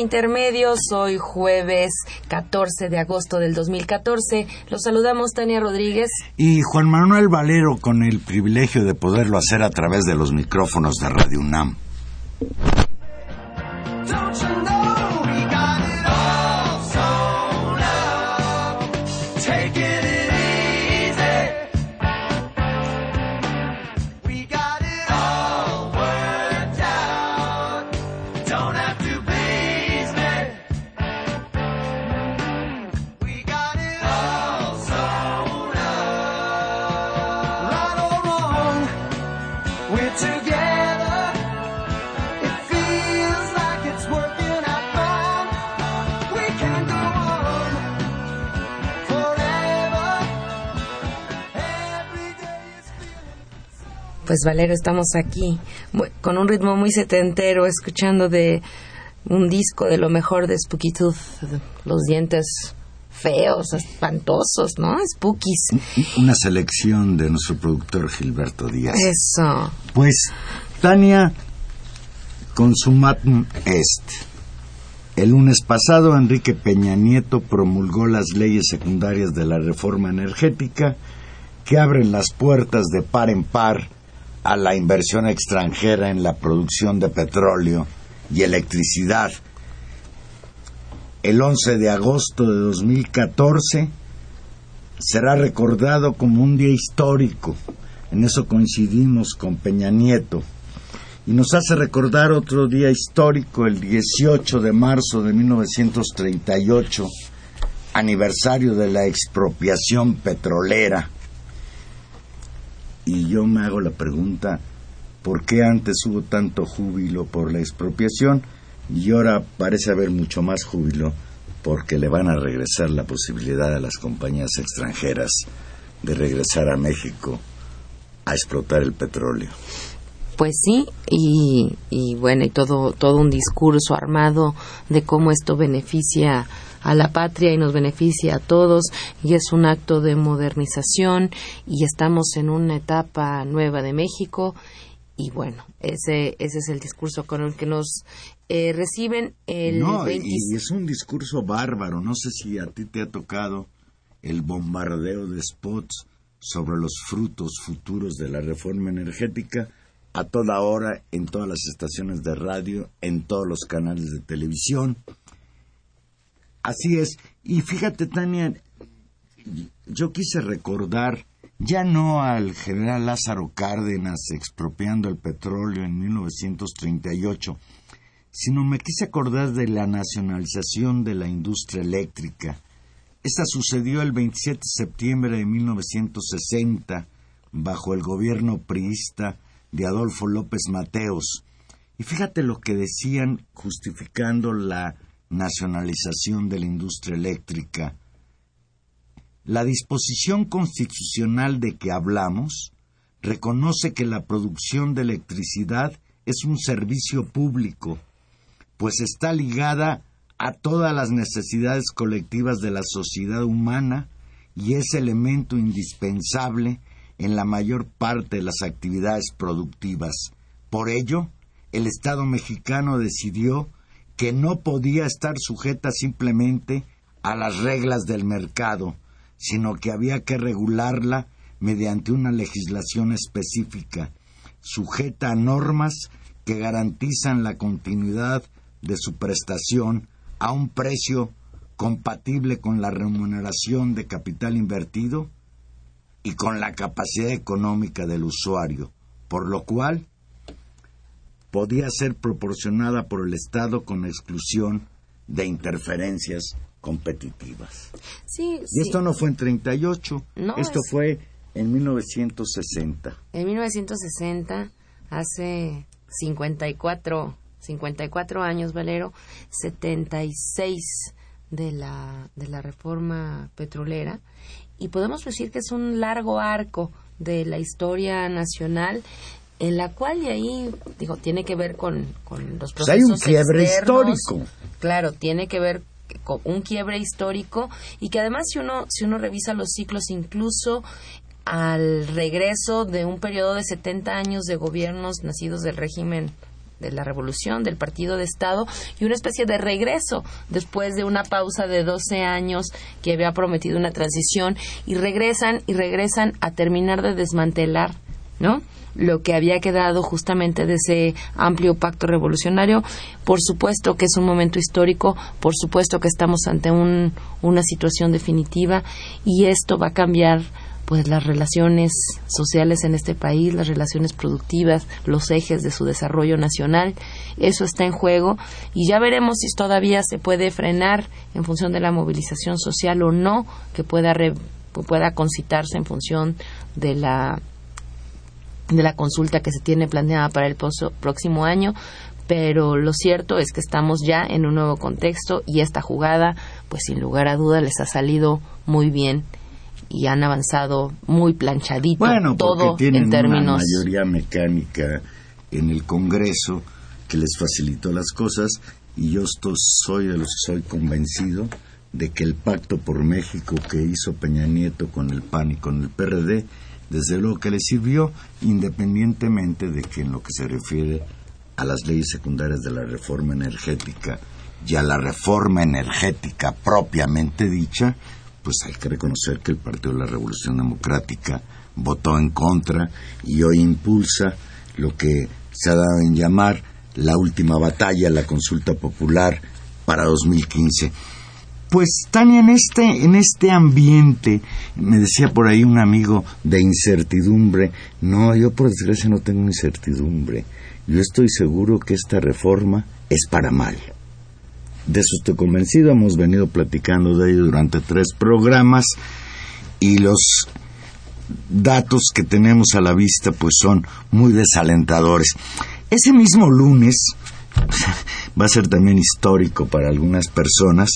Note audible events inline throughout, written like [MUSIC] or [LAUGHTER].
Intermedios, hoy jueves 14 de agosto del 2014. Los saludamos Tania Rodríguez. Y Juan Manuel Valero con el privilegio de poderlo hacer a través de los micrófonos de Radio UNAM. Pues Valero, estamos aquí con un ritmo muy setentero, escuchando de un disco de lo mejor de Spooky Tooth, los dientes feos, espantosos, ¿no? Spookies. Una selección de nuestro productor Gilberto Díaz. Eso. Pues, Tania, consumatum est. El lunes pasado, Enrique Peña Nieto promulgó las leyes secundarias de la reforma energética que abren las puertas de par en par a la inversión extranjera en la producción de petróleo y electricidad. El 11 de agosto de 2014 será recordado como un día histórico. En eso coincidimos con Peña Nieto. Y nos hace recordar otro día histórico, el 18 de marzo de 1938, aniversario de la expropiación petrolera. Y yo me hago la pregunta, ¿por qué antes hubo tanto júbilo por la expropiación y ahora parece haber mucho más júbilo porque le van a regresar la posibilidad a las compañías extranjeras de regresar a México a explotar el petróleo? Pues sí, y, y bueno, y todo, todo un discurso armado de cómo esto beneficia a la patria y nos beneficia a todos, y es un acto de modernización, y estamos en una etapa nueva de México, y bueno, ese, ese es el discurso con el que nos eh, reciben el no, y- 20 y es un discurso bárbaro. No sé si a ti te ha tocado el bombardeo de spots sobre los frutos futuros de la reforma energética a toda hora en todas las estaciones de radio, en todos los canales de televisión. Así es. Y fíjate, Tania, yo quise recordar ya no al general Lázaro Cárdenas expropiando el petróleo en 1938, sino me quise acordar de la nacionalización de la industria eléctrica. Esta sucedió el 27 de septiembre de 1960 bajo el gobierno priista de Adolfo López Mateos. Y fíjate lo que decían justificando la nacionalización de la industria eléctrica. La disposición constitucional de que hablamos reconoce que la producción de electricidad es un servicio público, pues está ligada a todas las necesidades colectivas de la sociedad humana y es elemento indispensable en la mayor parte de las actividades productivas. Por ello, el Estado mexicano decidió que no podía estar sujeta simplemente a las reglas del mercado, sino que había que regularla mediante una legislación específica sujeta a normas que garantizan la continuidad de su prestación a un precio compatible con la remuneración de capital invertido y con la capacidad económica del usuario, por lo cual podía ser proporcionada por el Estado con exclusión de interferencias competitivas. Sí, Y sí. esto no fue en 38, No, esto es- fue en 1960. En 1960, hace 54, 54 años, Valero, 76 de la, de la reforma petrolera, y podemos decir que es un largo arco de la historia nacional en la cual y ahí digo tiene que ver con, con los Pues hay un procesos quiebre externos. histórico. claro tiene que ver con un quiebre histórico y que además si uno si uno revisa los ciclos incluso al regreso de un periodo de 70 años de gobiernos nacidos del régimen de la revolución, del partido de Estado, y una especie de regreso después de una pausa de 12 años que había prometido una transición, y regresan y regresan a terminar de desmantelar, ¿no? Lo que había quedado justamente de ese amplio pacto revolucionario. Por supuesto que es un momento histórico, por supuesto que estamos ante un, una situación definitiva, y esto va a cambiar pues las relaciones sociales en este país, las relaciones productivas, los ejes de su desarrollo nacional, eso está en juego y ya veremos si todavía se puede frenar en función de la movilización social o no, que pueda re- pueda concitarse en función de la de la consulta que se tiene planeada para el poso- próximo año, pero lo cierto es que estamos ya en un nuevo contexto y esta jugada, pues sin lugar a duda, les ha salido muy bien y han avanzado muy planchadito Bueno, todo tienen en términos una mayoría mecánica en el Congreso que les facilitó las cosas y yo esto- soy de los que soy convencido de que el pacto por México que hizo Peña Nieto con el PAN y con el PRD, desde luego que le sirvió independientemente de que en lo que se refiere a las leyes secundarias de la reforma energética y a la reforma energética propiamente dicha, pues hay que reconocer que el Partido de la Revolución Democrática votó en contra y hoy impulsa lo que se ha dado en llamar la última batalla, la consulta popular para 2015. Pues Tania, en este, en este ambiente, me decía por ahí un amigo de incertidumbre, no, yo por desgracia no tengo incertidumbre, yo estoy seguro que esta reforma es para mal. De eso estoy convencido, hemos venido platicando de ello durante tres programas y los datos que tenemos a la vista pues son muy desalentadores. Ese mismo lunes, [LAUGHS] va a ser también histórico para algunas personas,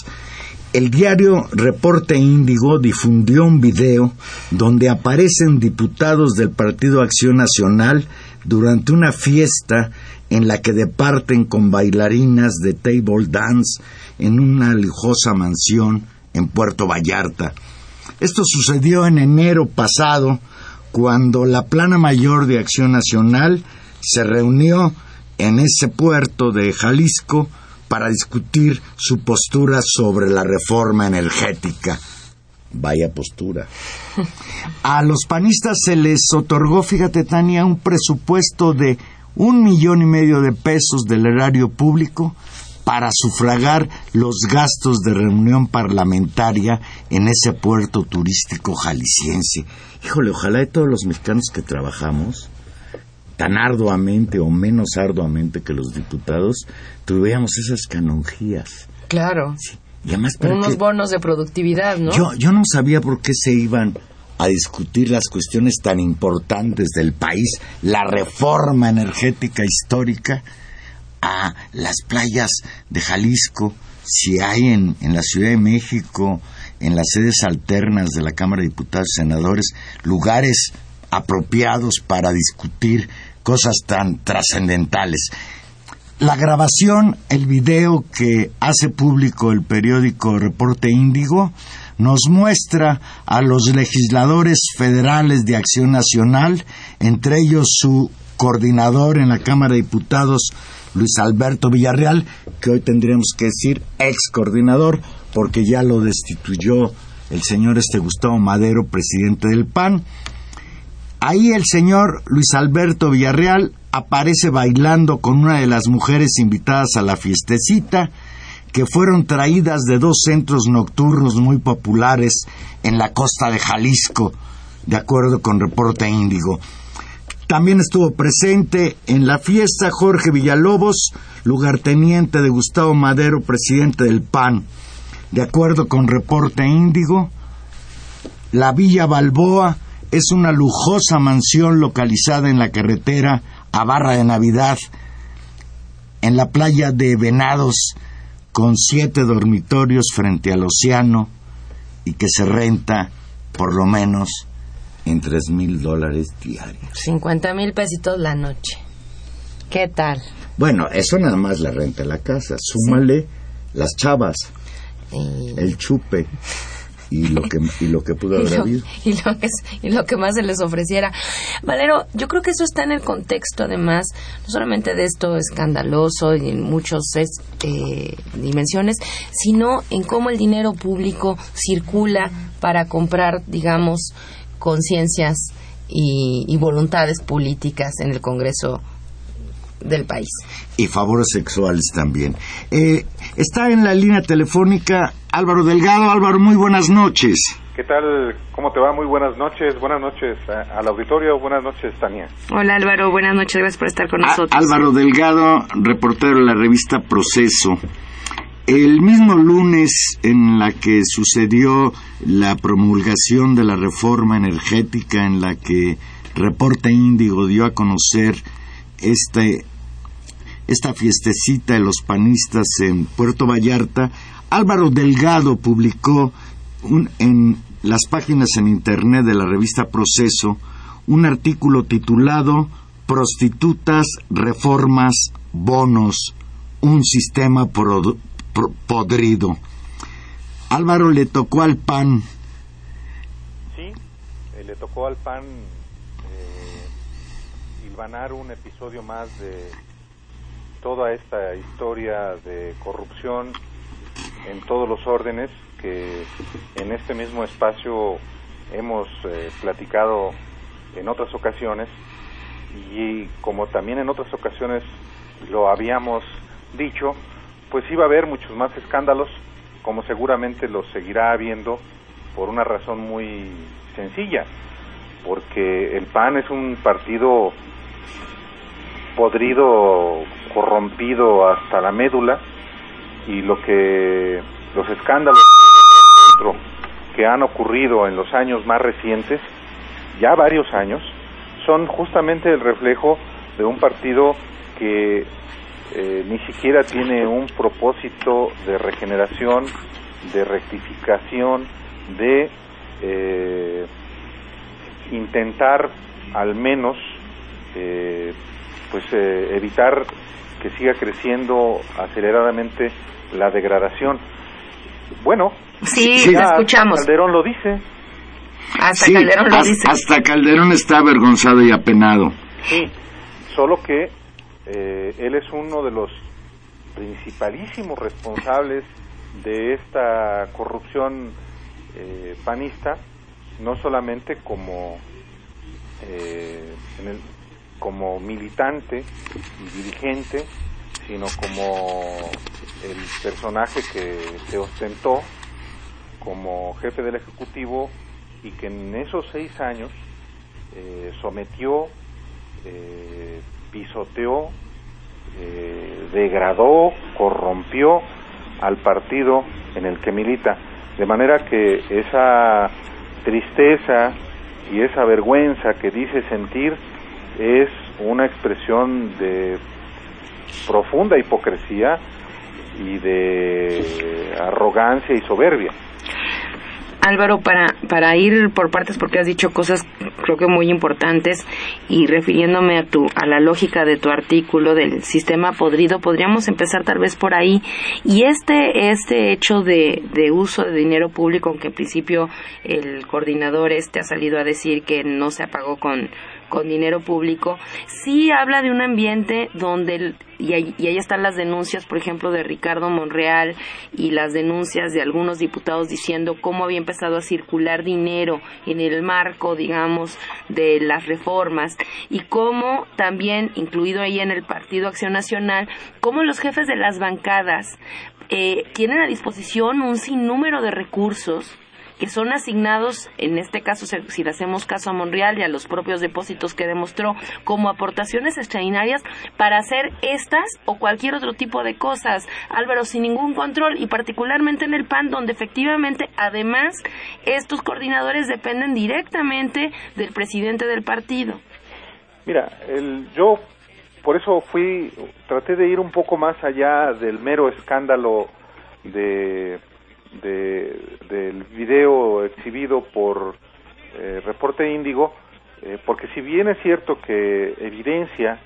el diario Reporte Índigo difundió un video donde aparecen diputados del Partido Acción Nacional durante una fiesta en la que departen con bailarinas de table dance en una lujosa mansión en Puerto Vallarta. Esto sucedió en enero pasado, cuando la plana mayor de Acción Nacional se reunió en ese puerto de Jalisco para discutir su postura sobre la reforma energética. Vaya postura. [LAUGHS] A los panistas se les otorgó, fíjate Tania, un presupuesto de un millón y medio de pesos del erario público para sufragar los gastos de reunión parlamentaria en ese puerto turístico jalisciense. Híjole, ojalá de todos los mexicanos que trabajamos, tan arduamente o menos arduamente que los diputados, tuviéramos esas canonjías. claro Y además, ¿para unos qué? bonos de productividad no Yo, yo no sabía por qué se iban a discutir las cuestiones tan importantes del país, la reforma energética histórica, a las playas de Jalisco, si hay en, en la Ciudad de México, en las sedes alternas de la Cámara de Diputados y Senadores, lugares apropiados para discutir cosas tan trascendentales. La grabación, el video que hace público el periódico Reporte Índigo, nos muestra a los legisladores federales de Acción Nacional, entre ellos su coordinador en la Cámara de Diputados, Luis Alberto Villarreal, que hoy tendríamos que decir ex coordinador, porque ya lo destituyó el señor este Gustavo Madero, presidente del PAN, Ahí el señor Luis Alberto Villarreal aparece bailando con una de las mujeres invitadas a la fiestecita, que fueron traídas de dos centros nocturnos muy populares en la costa de Jalisco, de acuerdo con Reporte Índigo. También estuvo presente en la fiesta Jorge Villalobos, lugarteniente de Gustavo Madero, presidente del PAN. De acuerdo con Reporte Índigo, la Villa Balboa es una lujosa mansión localizada en la carretera a Barra de Navidad, en la playa de Venados, con siete dormitorios frente al océano y que se renta por lo menos en tres mil dólares diarios. 50 mil pesitos la noche. ¿Qué tal? Bueno, eso nada más la renta de la casa. Súmale las chavas, Y, el chupe y lo que, y lo que pudo y haber lo, habido. y lo que, y lo que más se les ofreciera. Valero, yo creo que eso está en el contexto, además, no solamente de esto escandaloso y en muchas dimensiones, sino en cómo el dinero público circula para comprar, digamos, conciencias y, y voluntades políticas en el Congreso del país. y favores sexuales también. Eh, está en la línea telefónica Álvaro Delgado. Álvaro, muy buenas noches. ¿Qué tal? ¿Cómo te va? Muy buenas noches. Buenas noches a- al auditorio. Buenas noches, Tania. Hola Álvaro, buenas noches, gracias por estar con Á- Álvaro Delgado, reportero de la revista Proceso. El mismo lunes en la que sucedió la promulgación de la reforma energética en la que Reporte Índigo dio a conocer este esta fiestecita de los panistas en Puerto Vallarta, Álvaro Delgado publicó en las páginas en internet de la revista Proceso un artículo titulado Prostitutas, reformas, bonos, un sistema podrido. Álvaro le tocó al PAN Sí, eh, le tocó al PAN eh, un episodio más de toda esta historia de corrupción en todos los órdenes que en este mismo espacio hemos eh, platicado en otras ocasiones y como también en otras ocasiones lo habíamos dicho, pues iba a haber muchos más escándalos, como seguramente los seguirá habiendo por una razón muy sencilla, porque el PAN es un partido podrido, corrompido hasta la médula y lo que los escándalos que han ocurrido en los años más recientes, ya varios años, son justamente el reflejo de un partido que eh, ni siquiera tiene un propósito de regeneración, de rectificación, de eh, intentar al menos eh, pues eh, evitar que siga creciendo aceleradamente la degradación. Bueno, Sí, Sí. te ya escuchamos. Calderón lo dice, Hasta Sí, Calderón lo dice. hasta Calderón está avergonzado y apenado. Sí, solo que eh, él es uno de los principalísimos responsables de esta corrupción eh, panista, no solamente como eh, en el- como militante y dirigente, sino como el personaje que se ostentó como jefe del Ejecutivo y que en esos seis años eh, sometió, eh, pisoteó, eh, degradó, corrompió al partido en el que milita. De manera que esa tristeza y esa vergüenza que dice sentir es una expresión de profunda hipocresía y de arrogancia y soberbia. Álvaro, para, para ir por partes, porque has dicho cosas creo que muy importantes y refiriéndome a, tu, a la lógica de tu artículo del sistema podrido, podríamos empezar tal vez por ahí. Y este, este hecho de, de uso de dinero público, aunque en principio el coordinador este ha salido a decir que no se apagó con, con dinero público, sí habla de un ambiente donde, el- y, ahí, y ahí están las denuncias, por ejemplo, de Ricardo Monreal y las denuncias de algunos diputados diciendo cómo había empezado a circular dinero en el marco, digamos, de las reformas y cómo también, incluido ahí en el Partido Acción Nacional, cómo los jefes de las bancadas eh, tienen a disposición un sinnúmero de recursos que son asignados, en este caso, si le hacemos caso a Monreal y a los propios depósitos que demostró, como aportaciones extraordinarias para hacer estas o cualquier otro tipo de cosas, Álvaro, sin ningún control y particularmente en el PAN, donde efectivamente, además, estos coordinadores dependen directamente del presidente del partido. Mira, el, yo por eso fui, traté de ir un poco más allá del mero escándalo de, de- del video exhibido por eh, Reporte Índigo, eh, porque si bien es cierto que evidencia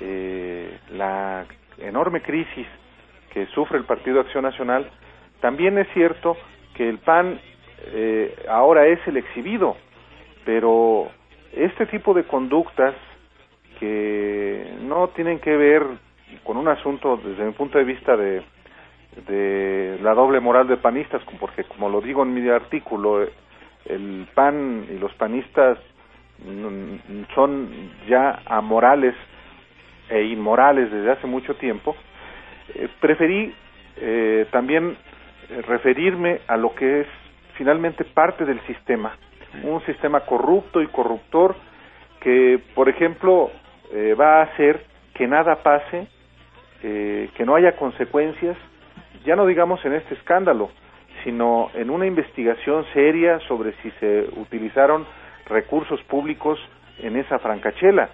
eh, la enorme crisis que sufre el Partido Acción Nacional, también es cierto que el PAN eh, ahora es el exhibido, pero este tipo de conductas que no tienen que ver con un asunto desde mi punto de vista de, de la doble moral de panistas, porque como lo digo en mi artículo, el PAN y los panistas mm, son ya amorales e inmorales desde hace mucho tiempo, eh, preferí eh, también referirme a lo que es finalmente parte del sistema, un sistema corrupto y corruptor que, por ejemplo, eh, va a hacer que nada pase, eh, que no haya consecuencias, ya no digamos en este escándalo, sino en una investigación seria sobre si se utilizaron recursos públicos en esa francachela.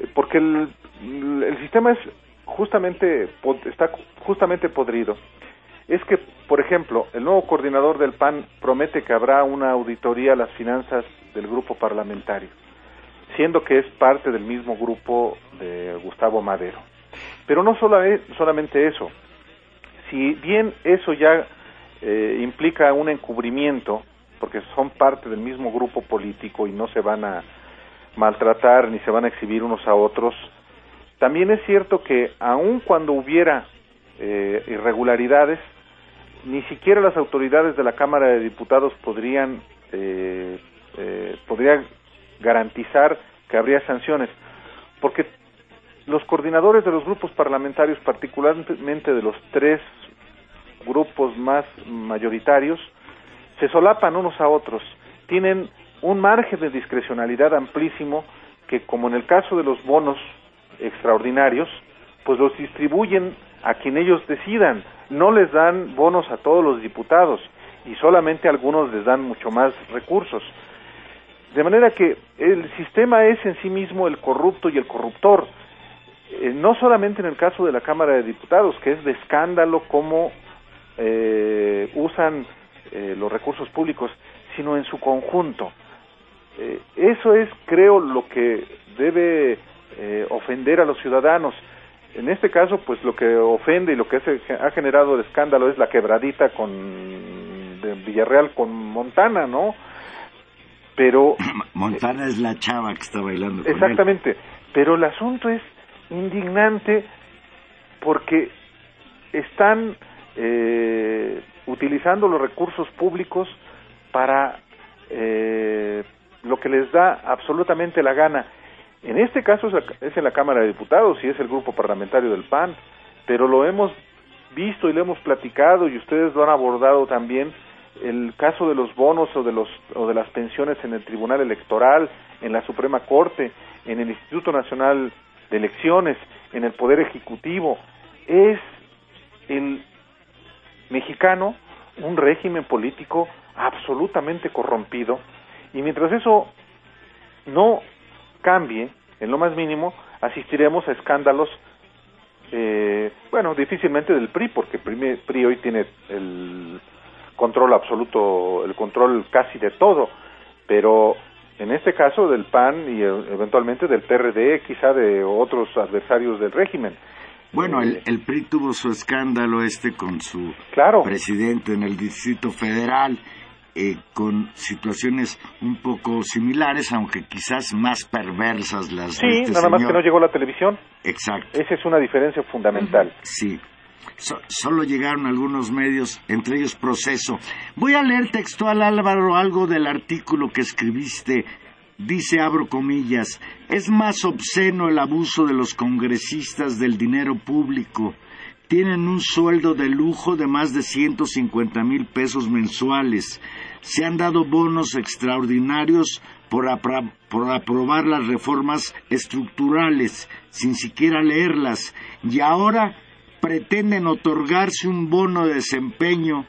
Eh, Porque el, el sistema es justamente está justamente podrido. Es que, por ejemplo, el nuevo coordinador del PAN promete que habrá una auditoría a las finanzas del grupo parlamentario, siendo que es parte del mismo grupo de Gustavo Madero. Pero no solo e- solamente eso, si bien eso ya eh, implica un encubrimiento, porque son parte del mismo grupo político y no se van a maltratar ni se van a exhibir unos a otros, también es cierto que aun cuando hubiera eh, irregularidades, ni siquiera las autoridades de la Cámara de Diputados podrían eh, eh, garantizar que habría sanciones, porque los coordinadores de los grupos parlamentarios, particularmente de los tres grupos más mayoritarios, se solapan unos a otros, tienen un margen de discrecionalidad amplísimo que, como en el caso de los bonos extraordinarios, pues los distribuyen a quien ellos decidan, no les dan bonos a todos los diputados y solamente a algunos les dan mucho más recursos. De manera que el sistema es en sí mismo el corrupto y el corruptor, eh, no solamente en el caso de la Cámara de Diputados, que es de escándalo cómo eh, usan eh, los recursos públicos, sino en su conjunto. Eh, eso es, creo, lo que debe eh, ofender a los ciudadanos. En este caso, pues lo que ofende y lo que ha generado el escándalo es la quebradita con de Villarreal con Montana, ¿no? Pero [CLEARS THROAT] Montana es la chava que está bailando con él. Exactamente, pero el asunto es indignante porque están eh, utilizando los recursos públicos para eh, lo que les da absolutamente la gana. En este caso es en la Cámara de Diputados y es el grupo parlamentario del PAN, pero lo hemos visto y lo hemos platicado y ustedes lo han abordado también el caso de los bonos o de los o de las pensiones en el Tribunal Electoral, en la Suprema Corte, en el Instituto Nacional de Elecciones, en el Poder Ejecutivo, es el mexicano un régimen político absolutamente corrompido. Y mientras eso no cambie en lo más mínimo, asistiremos a escándalos eh, bueno, difícilmente del PRI, porque PRI, PRI hoy tiene el control absoluto, el control casi de todo, pero en este caso del PAN y eh, eventualmente del PRD, quizá de otros adversarios del régimen. Bueno, el, Eh, el PRI tuvo su escándalo este con su Claro. presidente en el Distrito Federal eh, con situaciones un poco similares, aunque quizás más perversas las Sí, de este nada más que no llegó la televisión. Exacto. Esa es una diferencia fundamental. Sí. So- solo llegaron algunos medios, entre ellos Proceso. Voy a leer textual, Álvaro, algo del artículo que escribiste. Dice, abro comillas, es más obsceno el abuso de los congresistas del dinero público. Tienen un sueldo de lujo de más de 150 mil pesos mensuales. Se han dado bonos extraordinarios por aprobar las reformas estructurales, sin siquiera leerlas. Y ahora pretenden otorgarse un bono de desempeño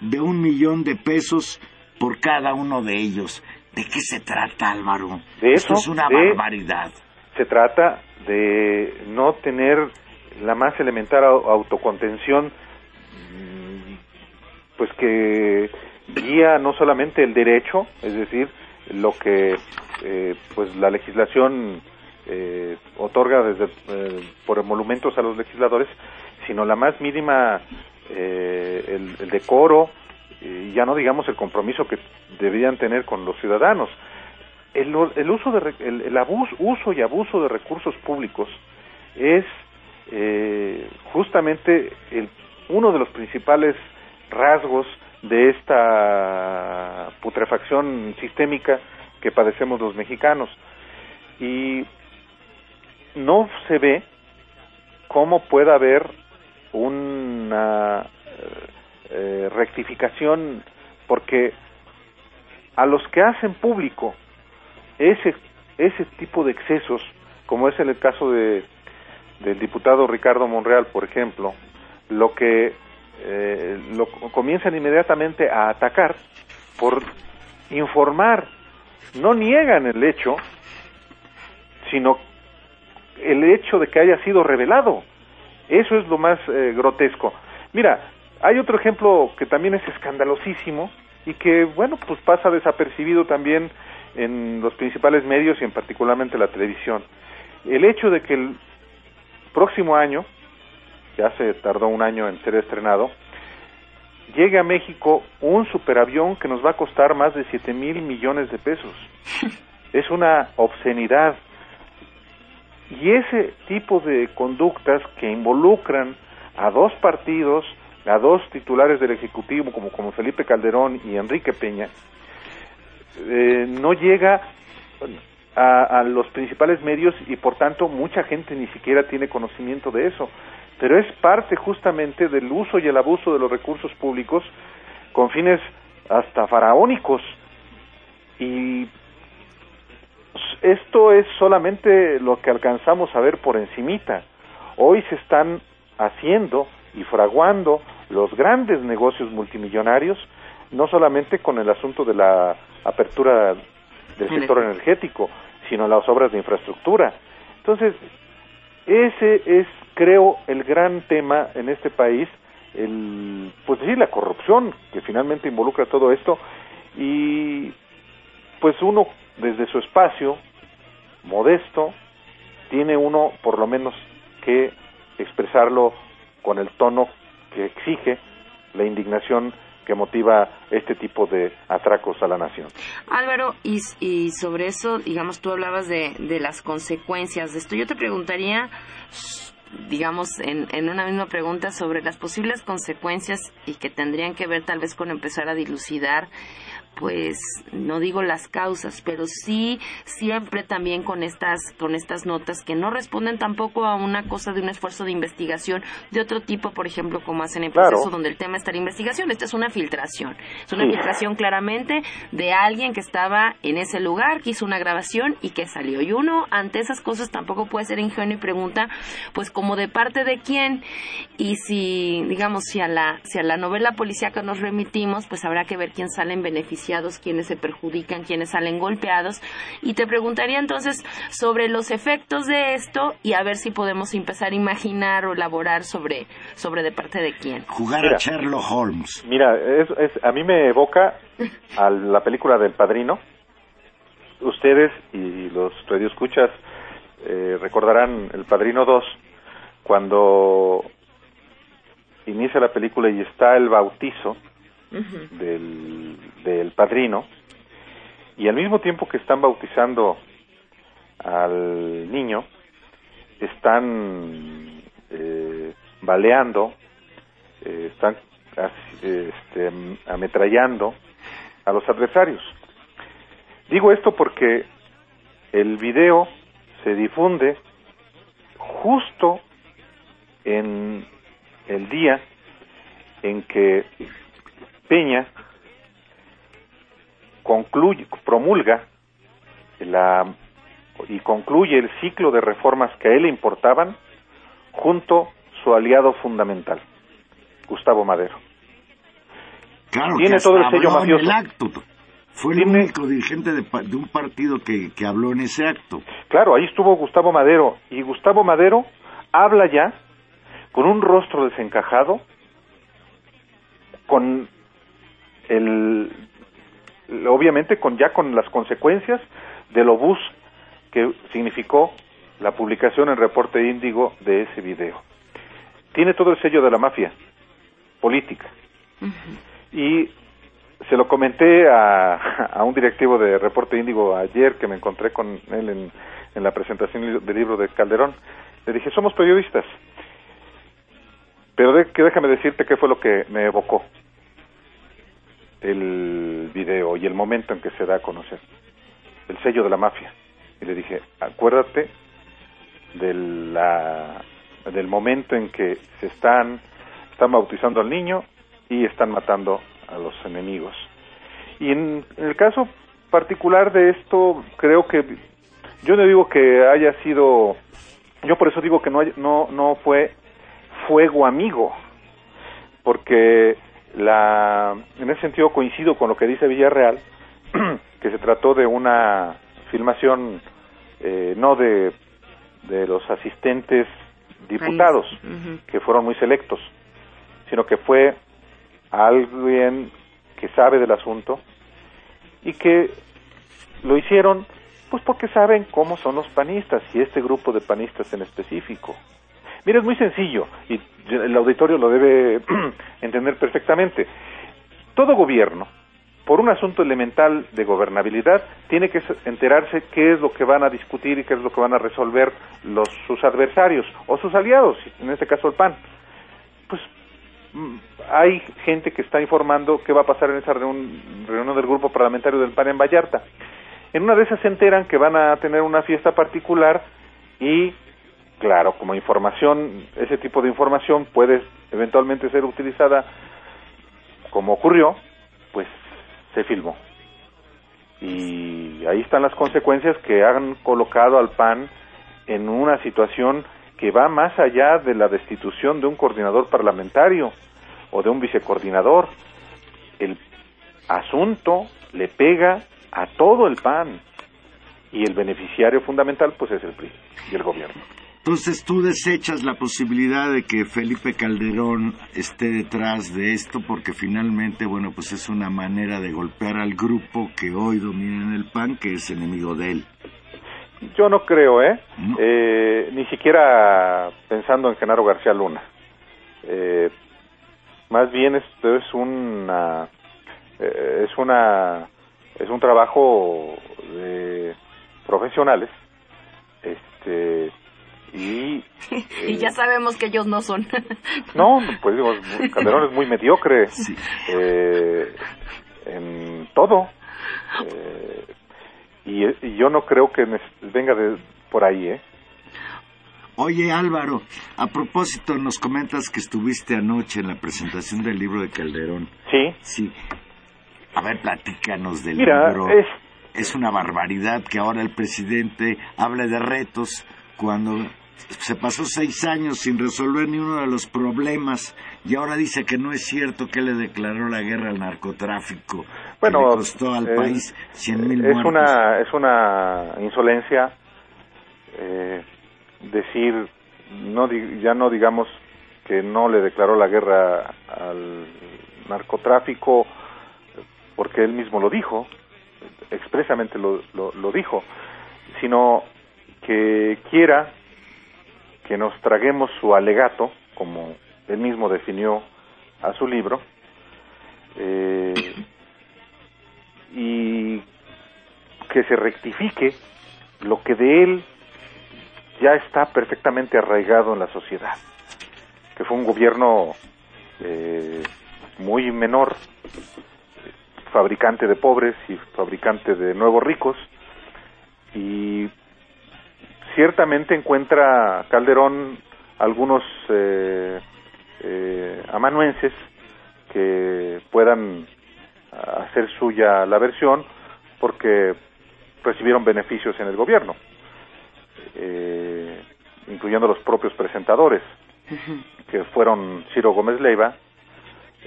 de un millón de pesos por cada uno de ellos. ¿De qué se trata, Álvaro? De Esto eso, es una de- barbaridad. Se trata de no tener la más elemental au- autocontención, mm, pues que guía no solamente el derecho, es decir, lo que eh, pues la legislación eh, otorga desde eh, por emolumentos a los legisladores, sino la más mínima eh, el, el decoro y ya no digamos el compromiso que deberían tener con los ciudadanos. El, el uso de el, el abuso, uso y abuso de recursos públicos es eh, justamente el, uno de los principales rasgos de esta putrefacción sistémica que padecemos los mexicanos. Y no se ve cómo pueda haber una eh, eh, rectificación, porque a los que hacen público ese, ese tipo de excesos, como es en el caso de, del diputado Ricardo Monreal, por ejemplo, lo que eh, lo comienzan inmediatamente a atacar por informar, no niegan el hecho, sino el hecho de que haya sido revelado. Eso es lo más eh, grotesco. Mira, hay otro ejemplo que también es escandalosísimo y que, bueno, pues pasa desapercibido también en los principales medios y en particularmente la televisión. El hecho de que el próximo año, ya se tardó un año en ser estrenado, llegue a México un superavión que nos va a costar más de 7 mil millones de pesos. [LAUGHS] Es una obscenidad. Y ese tipo de conductas que involucran a dos partidos, a dos titulares del Ejecutivo, como, Felipe Calderón y Enrique Peña, eh, no llega a, a los principales medios y por tanto mucha gente ni siquiera tiene conocimiento de eso. Pero es parte justamente del uso y el abuso de los recursos públicos con fines hasta faraónicos. Y esto es solamente lo que alcanzamos a ver por encimita. Hoy se están haciendo y fraguando los grandes negocios multimillonarios, no solamente con el asunto de la apertura del sector energético, sino las obras de infraestructura. Entonces, ese es, creo, el gran tema en este país, el, pues decir, la corrupción que finalmente involucra todo esto y pues uno desde su espacio modesto tiene uno por lo menos que expresarlo con el tono que exige la indignación que motiva este tipo de atracos a la nación. Álvaro, y, y sobre eso, digamos, tú hablabas de, de las consecuencias de esto. Yo te preguntaría, digamos, en, en una misma pregunta sobre las posibles consecuencias y que tendrían que ver tal vez con empezar a dilucidar pues no digo las causas, pero sí siempre también con estas con estas notas que no responden tampoco a una cosa de un esfuerzo de investigación de otro tipo, por ejemplo, como hacen en Claro. proceso donde el tema está la investigación, esta es una filtración. Es una Sí. filtración claramente de alguien que estaba en ese lugar, que hizo una grabación y que salió. Y uno ante esas cosas tampoco puede ser ingenuo y pregunta, pues como de parte de quién y si digamos si a la si a la novela policíaca nos remitimos, pues habrá que ver quién salen beneficiados, quiénes se perjudican, quiénes salen golpeados. Y te preguntaría entonces sobre los efectos de esto y a ver si podemos empezar a imaginar o elaborar sobre, sobre de parte de quién. Jugar Mira. a Sherlock Holmes. Mira, es, es- a mí me evoca a la película del Padrino. Ustedes y los radioescuchas eh, recordarán El Padrino 2 cuando inicia la película y está el bautizo del, del padrino y al mismo tiempo que están bautizando al niño están eh, baleando eh, están este, ametrallando a los adversarios. Digo esto porque el video se difunde justo en el día en que Peña concluye, promulga la, y concluye el ciclo de reformas que a él le importaban junto su aliado fundamental, Gustavo Madero. Claro, Tiene que todo el sello mafioso. el acto. Fue el Tiene- único dirigente de, de un partido que, que habló en ese acto. Claro, ahí estuvo Gustavo Madero y Gustavo Madero habla ya con un rostro desencajado, con el obviamente con ya con las consecuencias del obús que significó la publicación en Reporte Índigo de ese video. Tiene todo el sello de la mafia política. Y se lo comenté a, a un directivo de Reporte Índigo ayer que me encontré con él en, en la presentación del libro de Calderón. Le dije, somos periodistas. Pero de, que déjame decirte qué fue lo que me evocó el video y el momento en que se da a conocer. El sello de la mafia. Y le dije, acuérdate de la, del momento en que se están, están bautizando al niño y están matando a los enemigos. Y en, el caso particular de esto, creo que yo no digo que haya sido, yo por eso digo que no, hay- no, no fue fuego amigo, porque la, en ese sentido coincido con lo que dice Villarreal, [CLEARS THROAT] que se trató de una filmación eh, no de, de los asistentes diputados, que fueron muy selectos, sino que fue alguien que sabe del asunto y que lo hicieron pues porque saben cómo son los panistas y este grupo de panistas en específico. Mira, es muy sencillo y el auditorio lo debe [CLEARS THROAT] entender perfectamente. Todo gobierno, por un asunto elemental de gobernabilidad, tiene que enterarse qué es lo que van a discutir y qué es lo que van a resolver los sus adversarios o sus aliados, en este caso el PAN. Pues mm, hay gente que está informando qué va a pasar en esa reun- reunión del grupo parlamentario del PAN en Vallarta. En una de esas se enteran que van a tener una fiesta particular y, claro, como información, ese tipo de información puede eventualmente ser utilizada como ocurrió, pues se filmó. Y ahí están las consecuencias que han colocado al PAN en una situación que va más allá de la destitución de un coordinador parlamentario o de un vicecoordinador. El asunto le pega a todo el PAN y el beneficiario fundamental pues es el PRI y el gobierno. Entonces tú desechas la posibilidad de que Felipe Calderón esté detrás de esto porque finalmente, bueno, pues es una manera de golpear al grupo que hoy domina en el PAN, que es enemigo de él. Yo no creo, ¿eh? No. Eh, ni siquiera pensando en Genaro García Luna. Eh, más bien esto es una eh, es una es un trabajo de profesionales este [LAUGHS] y y eh, ya sabemos que ellos no son. [LAUGHS] no pues digo Calderón es muy mediocre Sí. eh, en todo Eh, y, y yo no creo que venga de por ahí eh Oye Álvaro, a propósito nos comentas que estuviste anoche en la presentación del libro de Calderón. sí Sí. A ver, platícanos del Mira, libro. es- Es una barbaridad que ahora el presidente hable de retos cuando se pasó seis años sin resolver ni uno de los problemas y ahora dice que no es cierto que le declaró la guerra al narcotráfico. que Bueno, le costó al eh, país cien mil es muertos. una es una insolencia eh, decir no ya no digamos que no le declaró la guerra al narcotráfico porque él mismo lo dijo expresamente lo, lo, lo dijo sino que quiera que nos traguemos su alegato como él mismo definió a su libro eh, y que se rectifique lo que de él ya está perfectamente arraigado en la sociedad, que fue un gobierno eh, muy menor, fabricante de pobres y fabricante de nuevos ricos, y ciertamente encuentra Calderón algunos eh, eh, amanuenses que puedan hacer suya la versión porque recibieron beneficios en el gobierno, eh, incluyendo los propios presentadores, que fueron Ciro Gómez Leiva,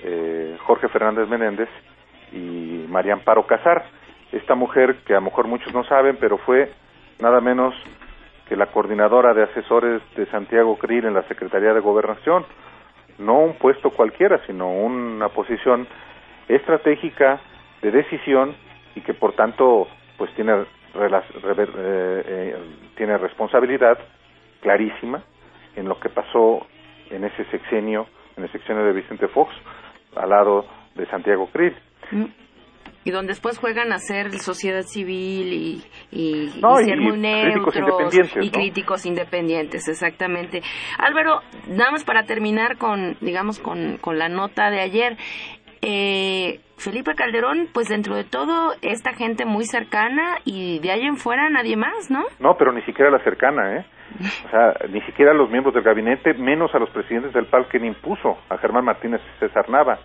eh, Jorge Fernández Menéndez y María Amparo Casar. Esta mujer, que a lo mejor muchos no saben, pero fue nada menos que la coordinadora de asesores de Santiago Krill en la Secretaría de Gobernación. No un puesto cualquiera, sino una posición estratégica de decisión y que por tanto pues tiene rela- rever- eh, eh, tiene responsabilidad clarísima en lo que pasó en ese sexenio, en el sexenio de Vicente Fox, al lado de Santiago Krill. Y donde después juegan a ser sociedad civil y, y, No, y ser y muy neutros y ¿no? críticos independientes, exactamente. Álvaro, nada más para terminar con, digamos, con, con la nota de ayer. Eh, Felipe Calderón, pues dentro de todo, esta gente muy cercana y de ahí en fuera nadie más, ¿no? No, pero ni siquiera la cercana, ¿eh? O sea, ni siquiera los miembros del gabinete, menos a los presidentes del PAL que impuso, a Germán Martínez César Nava.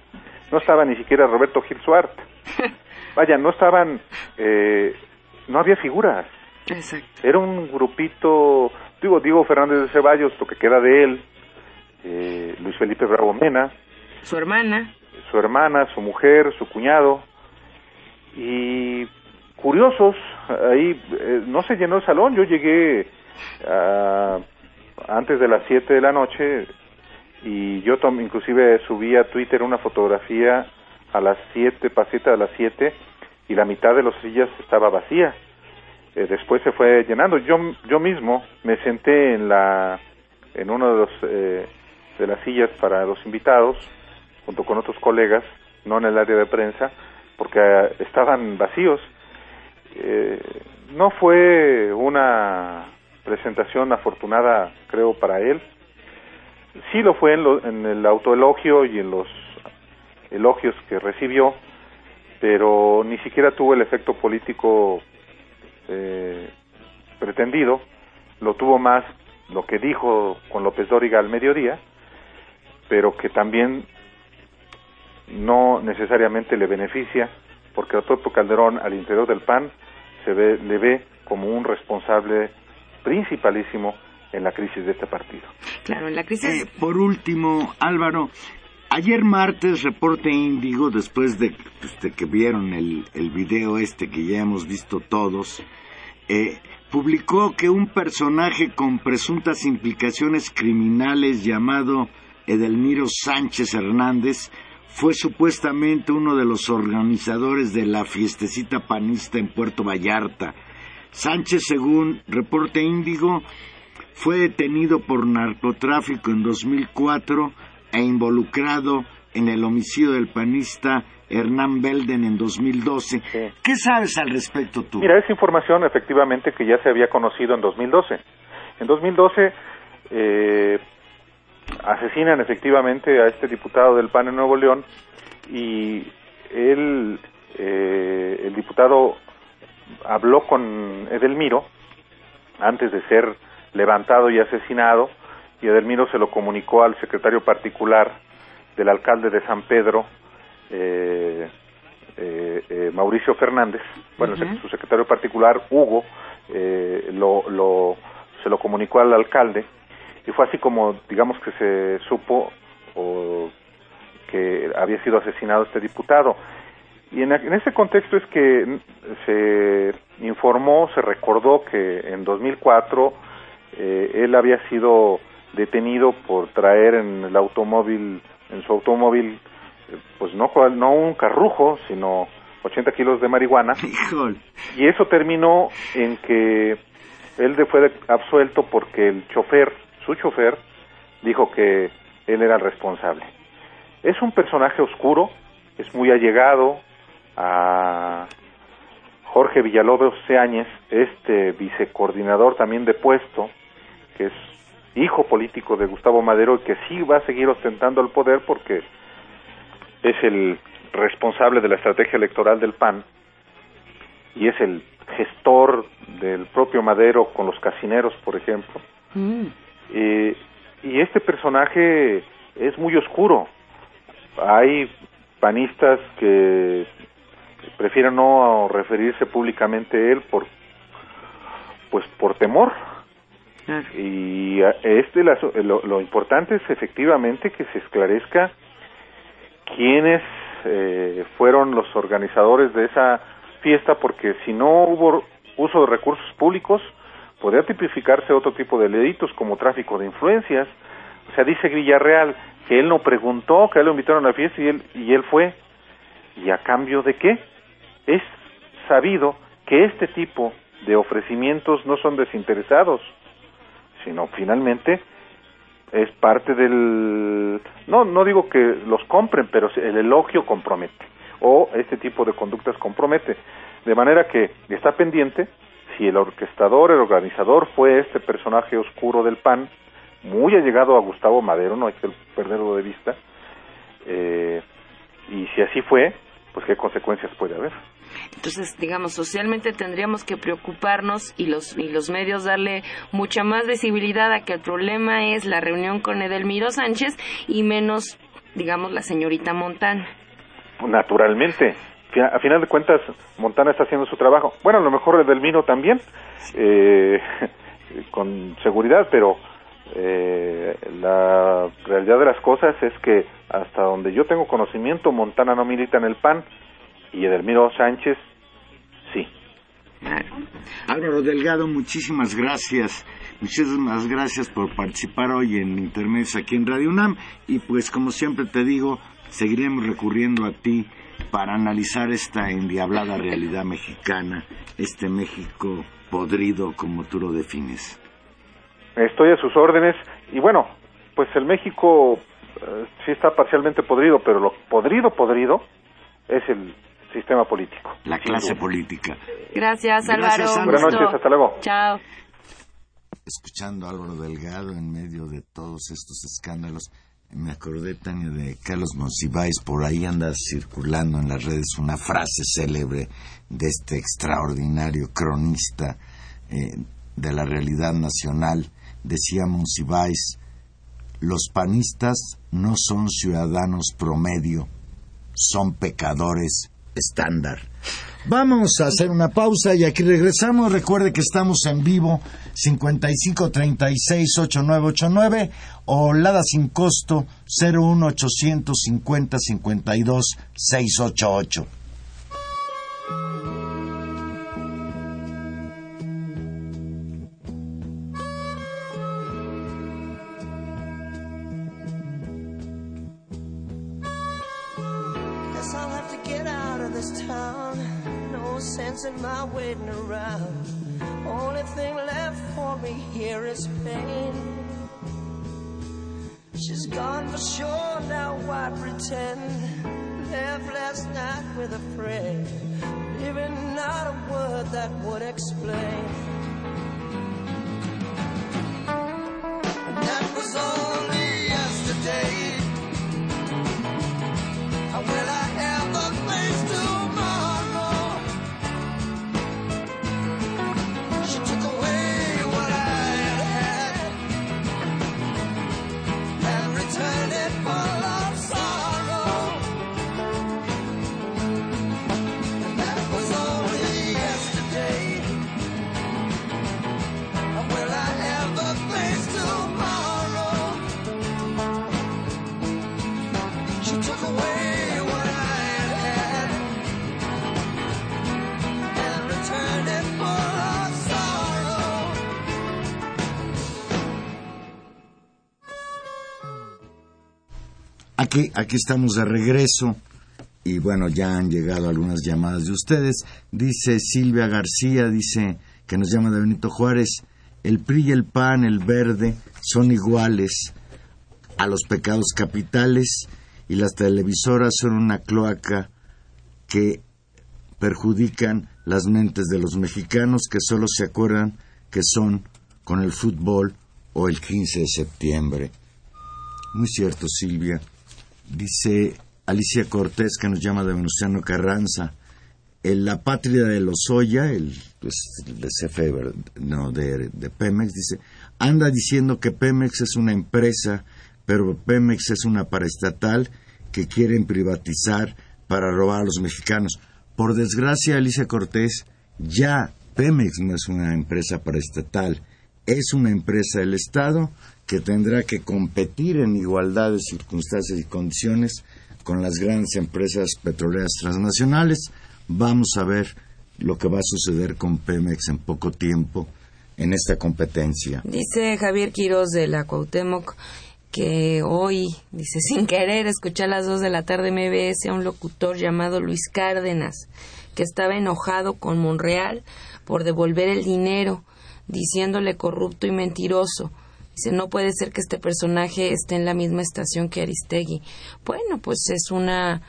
No estaba ni siquiera Roberto Gil Suart. [LAUGHS] Vaya, no estaban, eh, no había figuras. Exacto. Era un grupito, digo, Diego Fernández de Ceballos, lo que queda de él, eh, Luis Felipe Bravo Mena, Su hermana. su hermana, su mujer, su cuñado, y curiosos, ahí eh, no se llenó el salón, yo llegué ah, antes de las 7 de la noche y yo inclusive subí a Twitter una fotografía a las 7, pasita de las 7 y la mitad de las sillas estaba vacía. Eh, después se fue llenando. Yo yo mismo me senté en la en uno de eh, de las sillas para los invitados junto con otros colegas, no en el área de prensa, porque eh, estaban vacíos. Eh, no fue una presentación afortunada, creo, para él. Sí lo fue en, en el autoelogio y en los elogios que recibió, pero ni siquiera tuvo el efecto político eh, pretendido. Lo tuvo más lo que dijo con López Dóriga al mediodía, pero que también no necesariamente le beneficia, porque a Topo Calderón al interior del PAN se ve, le ve como un responsable principalísimo en la crisis de este partido. Claro, en la crisis. Eh, por último, Álvaro, ayer martes Reporte Índigo, después de, pues, que vieron el, el video este que ya hemos visto todos, eh, publicó que un personaje con presuntas implicaciones criminales llamado Edelmiro Sánchez Hernández fue supuestamente uno de los organizadores de la fiestecita panista en Puerto Vallarta. Sánchez, según Reporte Índigo, fue detenido por narcotráfico en 2004 e involucrado en el homicidio del panista Hernán Belden en 2012. Sí. ¿Qué sabes al respecto tú? Mira, esa información efectivamente que ya se había conocido en 2012. En 2012 eh, asesinan efectivamente a este diputado del PAN en Nuevo León y él, eh, el diputado habló con Edelmiro antes de ser levantado y asesinado y Edelmiro se lo comunicó al secretario particular del alcalde de San Pedro, eh, eh, eh, Mauricio Fernández, bueno, su secretario particular, Hugo, eh, lo, lo, se lo comunicó al alcalde y fue así como, digamos que se supo o que había sido asesinado este diputado. Y en, en ese contexto es que se informó, se recordó que en 2004 eh, él había sido detenido por traer en el automóvil, en su automóvil, eh, pues no, no un carrujo, sino 80 kilos de marihuana. [LAUGHS] Y eso terminó en que él fue absuelto porque el chofer, su chofer, dijo que él era el responsable. Es un personaje oscuro, es muy allegado a Jorge Villalobos Seáñez, este vicecoordinador también de puesto, que es hijo político de Gustavo Madero y que sí va a seguir ostentando el poder porque es el responsable de la estrategia electoral del PAN y es el gestor del propio Madero con los casineros, por ejemplo. Mm. Eh, y este personaje es muy oscuro. Hay panistas que prefieren no referirse públicamente a él por pues por temor Claro. y este lo, lo importante es efectivamente que se esclarezca quiénes eh, fueron los organizadores de esa fiesta porque si no hubo uso de recursos públicos podría tipificarse otro tipo de delitos como tráfico de influencias. O sea dice Villarreal que él no preguntó que él lo invitaron a la fiesta y él y él fue. Y a cambio de qué es sabido que este tipo de ofrecimientos no son desinteresados sino finalmente es parte del no no digo que los compren pero el elogio compromete o este tipo de conductas compromete. De manera que está pendiente si el orquestador el organizador fue este personaje oscuro del PAN muy allegado a Gustavo Madero no hay que perderlo de vista eh, y si así fue pues qué consecuencias puede haber Entonces, digamos, socialmente tendríamos que preocuparnos y los, y los medios darle mucha más visibilidad a que el problema es la reunión con Edelmiro Sánchez y menos, digamos, la señorita Montana. naturalmente. Fi- A final de cuentas, Montana está haciendo su trabajo. Bueno, a lo mejor Edelmiro también, eh, [LAUGHS] con seguridad, pero eh, la realidad de las cosas es que hasta donde yo tengo conocimiento, Montana no milita en el PAN y Edelmiro Sánchez sí. Álvaro Delgado, muchísimas gracias. Muchísimas gracias por participar hoy en Intermedios aquí en Radio UNAM. Y pues, como siempre te digo, seguiremos recurriendo a ti para analizar esta endiablada realidad mexicana, este México podrido como tú lo defines. Estoy a sus órdenes y bueno, pues el México eh, sí está parcialmente podrido, pero lo podrido, podrido es el sistema político. La clase duda. política. Gracias, Álvaro. Buenas noches, hasta luego. Chao. Escuchando a Álvaro Delgado en medio de todos estos escándalos, me acordé, Tania, de Carlos Monsiváis. Por ahí anda circulando en las redes una frase célebre de este extraordinario cronista eh, de la realidad nacional. Decía Monsiváis, los panistas no son ciudadanos promedio, son pecadores estándar. Vamos a hacer una pausa y aquí regresamos. Recuerde que estamos en vivo 55368989 o Lada sin costo 01850 52 688. In waiting around. Only thing left for me here is pain. She's gone for sure, now why pretend? Left last night with a friend, leaving not a word that would explain. Aquí, estamos de regreso y bueno, ya han llegado algunas llamadas de ustedes. Dice Silvia García, dice que nos llama de Benito Juárez, el PRI y el PAN, el verde, son iguales a los pecados capitales y las televisoras son una cloaca que perjudican las mentes de los mexicanos que solo se acuerdan que son con el fútbol o el 15 de septiembre. Muy cierto, Silvia. Dice Alicia Cortés, que nos llama de Venustiano Carranza, en la patria de Lozoya, el, pues, de CFE, no, de, de Pemex, dice, anda diciendo que Pemex es una empresa, pero Pemex es una paraestatal que quieren privatizar para robar a los mexicanos. Por desgracia, Alicia Cortés, ya Pemex no es una empresa paraestatal, es una empresa del Estado que tendrá que competir en igualdad de circunstancias y condiciones con las grandes empresas petroleras transnacionales. Vamos a ver lo que va a suceder con Pemex en poco tiempo en esta competencia. Dice Javier Quiroz de la Cuauhtémoc que hoy, dice, sin querer, escuché a las dos de la tarde MBS a un locutor llamado Luis Cárdenas, que estaba enojado con Monreal por devolver el dinero, diciéndole corrupto y mentiroso. Dice, no puede ser que este personaje esté en la misma estación que Aristegui. Bueno, pues es una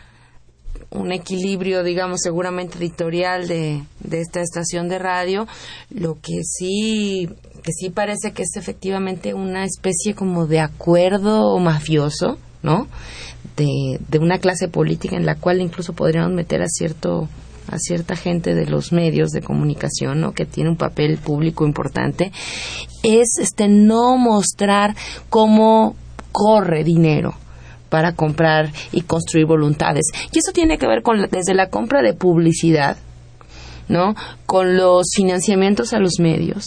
un equilibrio, digamos, seguramente editorial de, de esta estación de radio, lo que sí, que sí parece que es efectivamente una especie como de acuerdo mafioso, ¿no? De, de una clase política en la cual incluso podríamos meter a cierto a cierta gente de los medios de comunicación, ¿no? que tiene un papel público importante, es este no mostrar cómo corre dinero para comprar y construir voluntades. Y eso tiene que ver con desde la compra de publicidad, ¿no? Con los financiamientos a los medios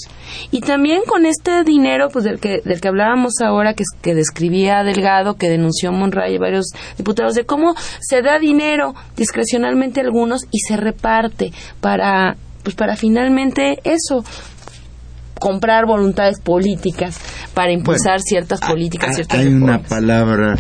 y también con este dinero, pues del que del que hablábamos ahora, que, que describía Delgado, que denunció Monray y varios diputados de cómo se da dinero discrecionalmente a algunos y se reparte para pues para finalmente eso comprar voluntades políticas para impulsar ciertas políticas, ciertas Hay una palabra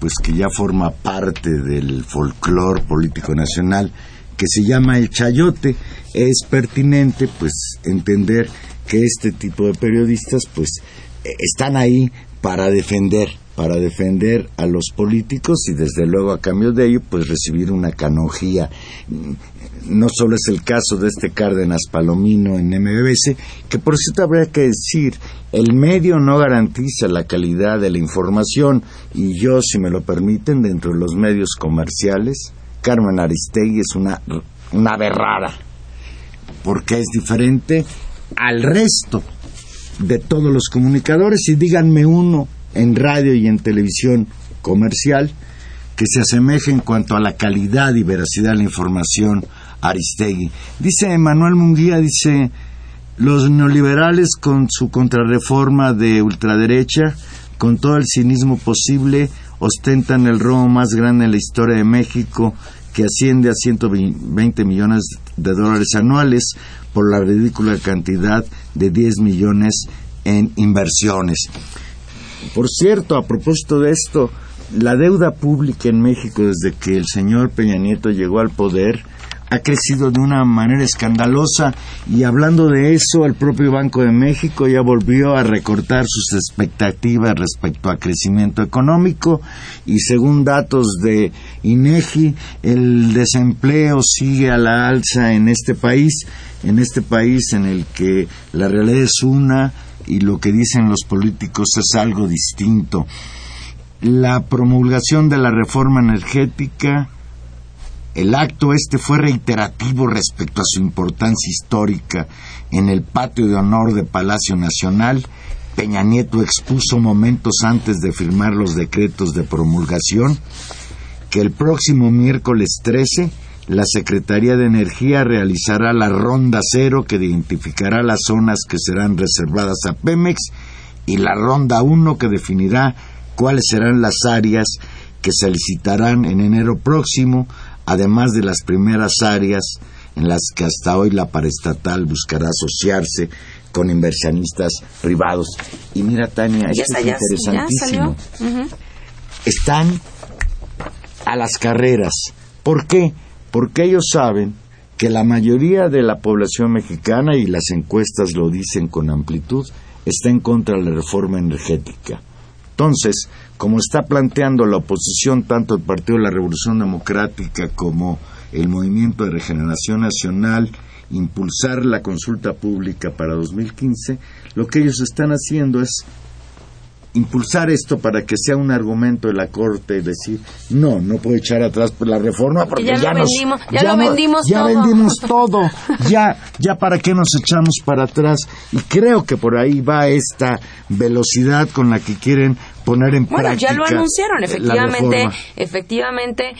pues que ya forma parte del folclore político nacional que se llama el chayote, es pertinente pues entender que este tipo de periodistas pues eh, están ahí para defender para defender a los políticos y desde luego a cambio de ello pues recibir una canonjía. No solo es el caso de este Cárdenas Palomino en MBS, que por cierto habría que decir, el medio no garantiza la calidad de la información y yo, si me lo permiten, dentro de los medios comerciales, Carmen Aristegui es una, una berrara, porque es diferente al resto de todos los comunicadores y díganme uno en radio y en televisión comercial que se asemeje en cuanto a la calidad y veracidad de la información Aristegui. Dice Manuel Munguía, dice, los neoliberales con su contrarreforma de ultraderecha, con todo el cinismo posible, ostentan el robo más grande en la historia de México, que asciende a 120 millones de dólares anuales por la ridícula cantidad de 10 millones en inversiones. Por cierto, a propósito de esto, la deuda pública en México desde que el señor Peña Nieto llegó al poder ha crecido de una manera escandalosa y hablando de eso, el propio Banco de México ya volvió a recortar sus expectativas respecto a crecimiento económico y según datos de INEGI, el desempleo sigue a la alza en este país, en este país en el que la realidad es una y lo que dicen los políticos es algo distinto. La promulgación de la reforma energética el acto este fue reiterativo respecto a su importancia histórica. En el patio de honor de Palacio Nacional, Peña Nieto expuso momentos antes de firmar los decretos de promulgación que el próximo miércoles 13 la Secretaría de Energía realizará la ronda cero que identificará las zonas que serán reservadas a Pemex y la ronda 1 que definirá cuáles serán las áreas que se licitarán en enero próximo además de las primeras áreas en las que hasta hoy la paraestatal buscará asociarse con inversionistas privados. Y mira, Tania, esto es interesantísimo. Están a las carreras. ¿Por qué? Porque ellos saben que la mayoría de la población mexicana, y las encuestas lo dicen con amplitud, está en contra de la reforma energética. Entonces, como está planteando la oposición, tanto el Partido de la Revolución Democrática como el Movimiento de Regeneración Nacional, impulsar la consulta pública para 2015, lo que ellos están haciendo es impulsar esto para que sea un argumento de la Corte y decir, no, no puedo echar atrás la reforma porque ya, ya, lo nos- vendimos, ya lo no- vendimos ya todo". vendimos [LAUGHS] todo, ya, ya para qué nos echamos para atrás. Y creo que por ahí va esta velocidad con la que quieren poner en Bueno, práctica ya lo anunciaron, efectivamente, efectivamente,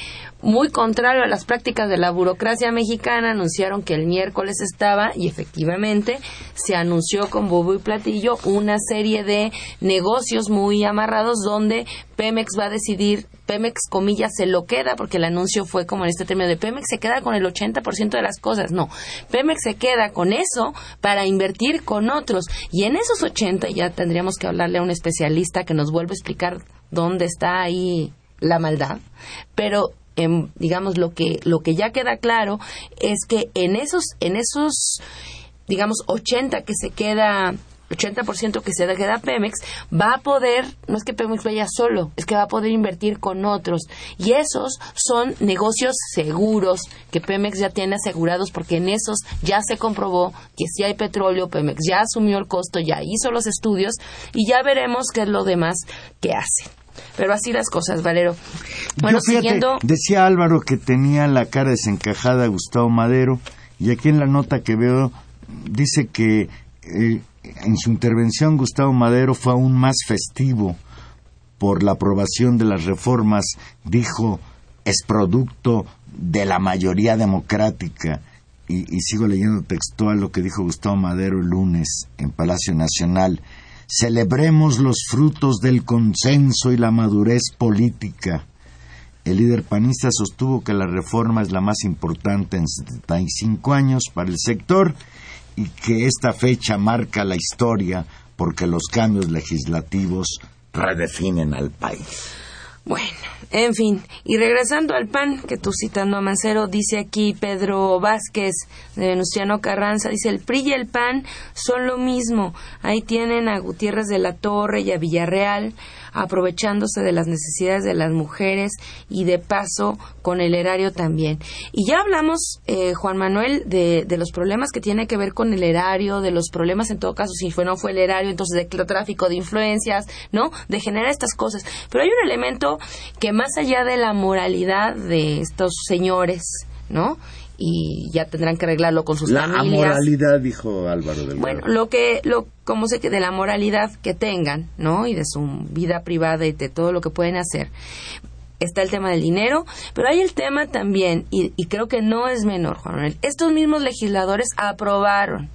muy contrario a las prácticas de la burocracia mexicana, anunciaron que el miércoles estaba y efectivamente se anunció con bobo y platillo una serie de negocios muy amarrados donde Pemex va a decidir Pemex, comillas, se lo queda, porque el anuncio fue como en este término de Pemex se queda con el 80% de las cosas. No, Pemex se queda con eso para invertir con otros. Y en esos 80 ya tendríamos que hablarle a un especialista que nos vuelva a explicar dónde está ahí la maldad. Pero em, digamos lo que lo que ya queda claro es que en esos en esos digamos 80 que se queda 80% que se queda Pemex, va a poder, no es que Pemex vaya solo, es que va a poder invertir con otros. Y esos son negocios seguros que Pemex ya tiene asegurados porque en esos ya se comprobó que si hay petróleo, Pemex ya asumió el costo, ya hizo los estudios y ya veremos qué es lo demás que hace. Pero así las cosas, Valero. Bueno, Yo, fíjate, siguiendo... decía Álvaro que tenía la cara desencajada Gustavo Madero y aquí en la nota que veo dice que eh, en su intervención Gustavo Madero fue aún más festivo por la aprobación de las reformas, dijo, es producto de la mayoría democrática. Y, y sigo leyendo textual lo que dijo Gustavo Madero el lunes en Palacio Nacional. Celebremos los frutos del consenso y la madurez política. El líder panista sostuvo que la reforma es la más importante en 75 años para el sector y que esta fecha marca la historia porque los cambios legislativos redefinen al país. Bueno, en fin, y regresando al PAN, que tú citando a Mancero, dice aquí Pedro Vázquez de Venustiano Carranza, dice el PRI y el PAN son lo mismo, ahí tienen a Gutiérrez de la Torre y a Villarreal, aprovechándose de las necesidades de las mujeres y de paso con el erario también. Y ya hablamos, eh, Juan Manuel, de, de los problemas que tiene que ver con el erario, de los problemas en todo caso, si fue, no fue el erario, entonces de tráfico de influencias, ¿no? De generar estas cosas. Pero hay un elemento que más allá de la moralidad de estos señores, ¿no? Y ya tendrán que arreglarlo con sus La familias. amoralidad, dijo Álvaro del Bueno, lo que, lo, como sé que de la moralidad que tengan, ¿no? Y de su vida privada y de todo lo que pueden hacer. Está el tema del dinero, pero hay el tema también, y, y creo que no es menor, Juan Manuel. Estos mismos legisladores aprobaron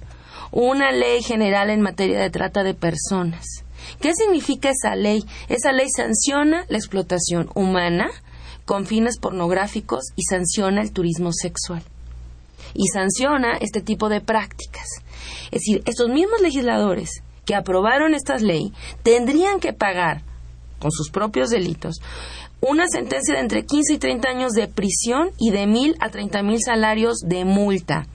una ley general en materia de trata de personas. ¿Qué significa esa ley? Esa ley sanciona la explotación humana con fines pornográficos y sanciona el turismo sexual y sanciona este tipo de prácticas. Es decir, estos mismos legisladores que aprobaron esta ley tendrían que pagar con sus propios delitos una sentencia de entre 15 y 30 años de prisión y de mil a treinta mil salarios de multa,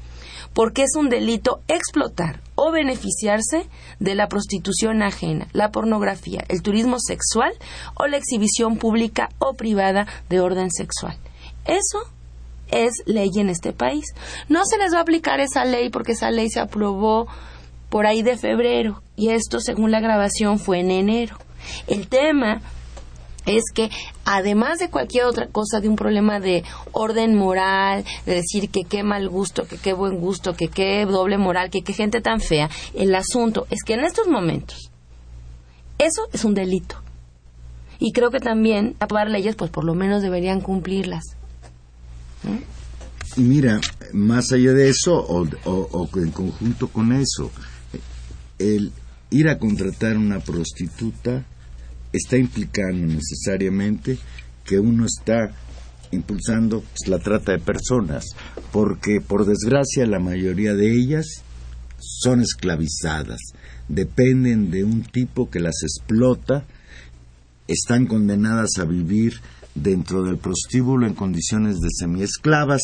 porque es un delito explotar o beneficiarse de la prostitución ajena, la pornografía, el turismo sexual o la exhibición pública o privada de orden sexual. Eso es ley en este país. No se les va a aplicar esa ley porque esa ley se aprobó por ahí de febrero y esto, según la grabación, fue en enero. El tema es que además de cualquier otra cosa, de un problema de orden moral, de decir que qué mal gusto, que qué buen gusto, que qué doble moral, que qué gente tan fea, el asunto es que en estos momentos eso es un delito. Y creo que también aprobar leyes, pues por lo menos deberían cumplirlas. Mira, más allá de eso, o en conjunto con eso, el ir a contratar una prostituta está implicando necesariamente que uno está impulsando pues, la trata de personas, porque por desgracia la mayoría de ellas son esclavizadas, dependen de un tipo que las explota, están condenadas a vivir dentro del prostíbulo en condiciones de semiesclavas.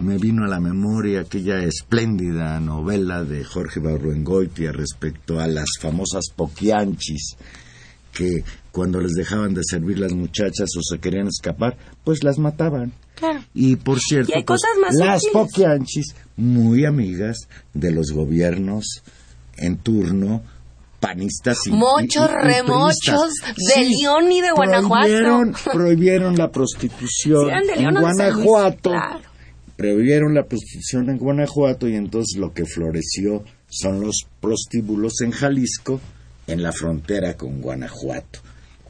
Me vino a la memoria aquella espléndida novela de Jorge Barruengoitia respecto a las famosas poquianchis que cuando les dejaban de servir las muchachas o se querían escapar, pues las mataban. Y por cierto, Y pues, las poquianchis, muy amigas de los gobiernos en turno, panistas y Mochos, y- y- y remochos, de León y de Guanajuato. Prohibieron, prohibieron la prostitución Sí, en Guanajuato. claro. Prohibieron la prostitución en Guanajuato y entonces lo que floreció son los prostíbulos en Jalisco, en la frontera con Guanajuato.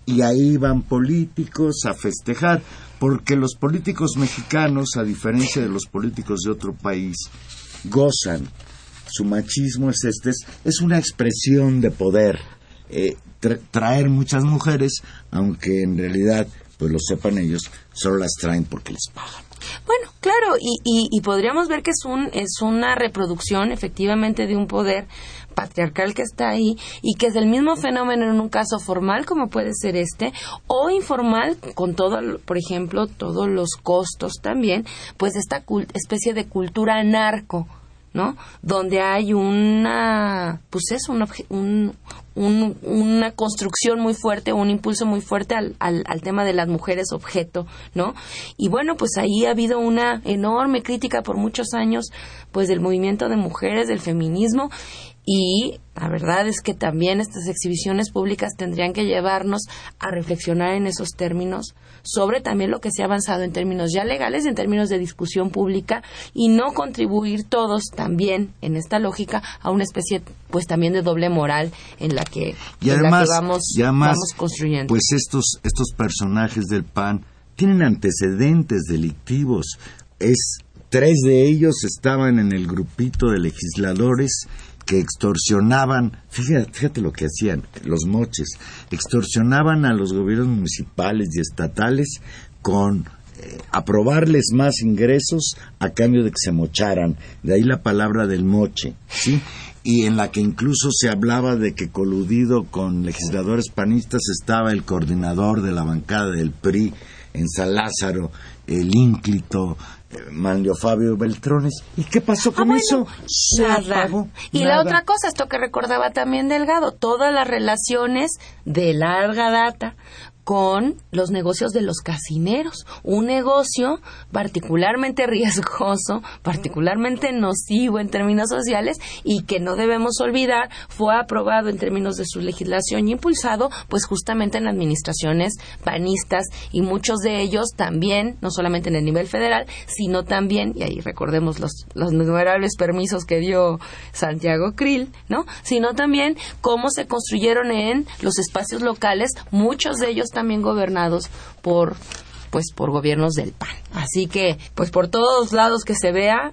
Y ahí van políticos a festejar, porque los políticos mexicanos, a diferencia de los políticos de otro país, gozan. Su machismo es este, es, una expresión de poder. Eh, tra- traer muchas mujeres, aunque en realidad, pues lo sepan ellos, solo las traen porque les pagan. Bueno, claro, y, y, y podríamos ver que es, un, es una reproducción efectivamente de un poder patriarcal que está ahí y que es el mismo fenómeno en un caso formal como puede ser este o informal con todo, por ejemplo, todos los costos también, pues esta especie de cultura narco, ¿no? Donde hay una, pues es un, obje- un- un- una construcción muy fuerte, un impulso muy fuerte al, al, al tema de las mujeres objeto, ¿no? Y bueno, pues ahí ha habido una enorme crítica por muchos años, pues del movimiento de mujeres, del feminismo, y la verdad es que también estas exhibiciones públicas tendrían que llevarnos a reflexionar en esos términos sobre también lo que se ha avanzado en términos ya legales, en términos de discusión pública y no contribuir todos también en esta lógica a una especie pues también de doble moral en la que, Y en la además, que vamos, y además, vamos construyendo. pues estos, estos personajes del PAN tienen antecedentes delictivos. Es, tres de ellos estaban en el grupito de legisladores que extorsionaban, fíjate, fíjate lo que hacían, los moches, extorsionaban a los gobiernos municipales y estatales con eh, aprobarles más ingresos a cambio de que se mocharan. De ahí la palabra del moche, ¿sí? Y en la que incluso se hablaba de que coludido con legisladores panistas estaba el coordinador de la bancada del PRI en San Lázaro, el ínclito Manlio Fabio Beltrones. ¿Y qué pasó con Ah, bueno, eso? Nada. Y la otra cosa, esto que recordaba también Delgado, todas las relaciones de larga data con los negocios de los casineros. Un negocio particularmente riesgoso, particularmente nocivo en términos sociales y que no debemos olvidar fue aprobado en términos de su legislación y impulsado pues justamente en administraciones panistas y muchos de ellos también, no solamente en el nivel federal, sino también, y ahí recordemos los, los innumerables permisos que dio Santiago Krill, ¿no? Sino también cómo se construyeron en los espacios locales, muchos de ellos también gobernados por pues por gobiernos del PAN. Así que, pues por todos lados que se vea,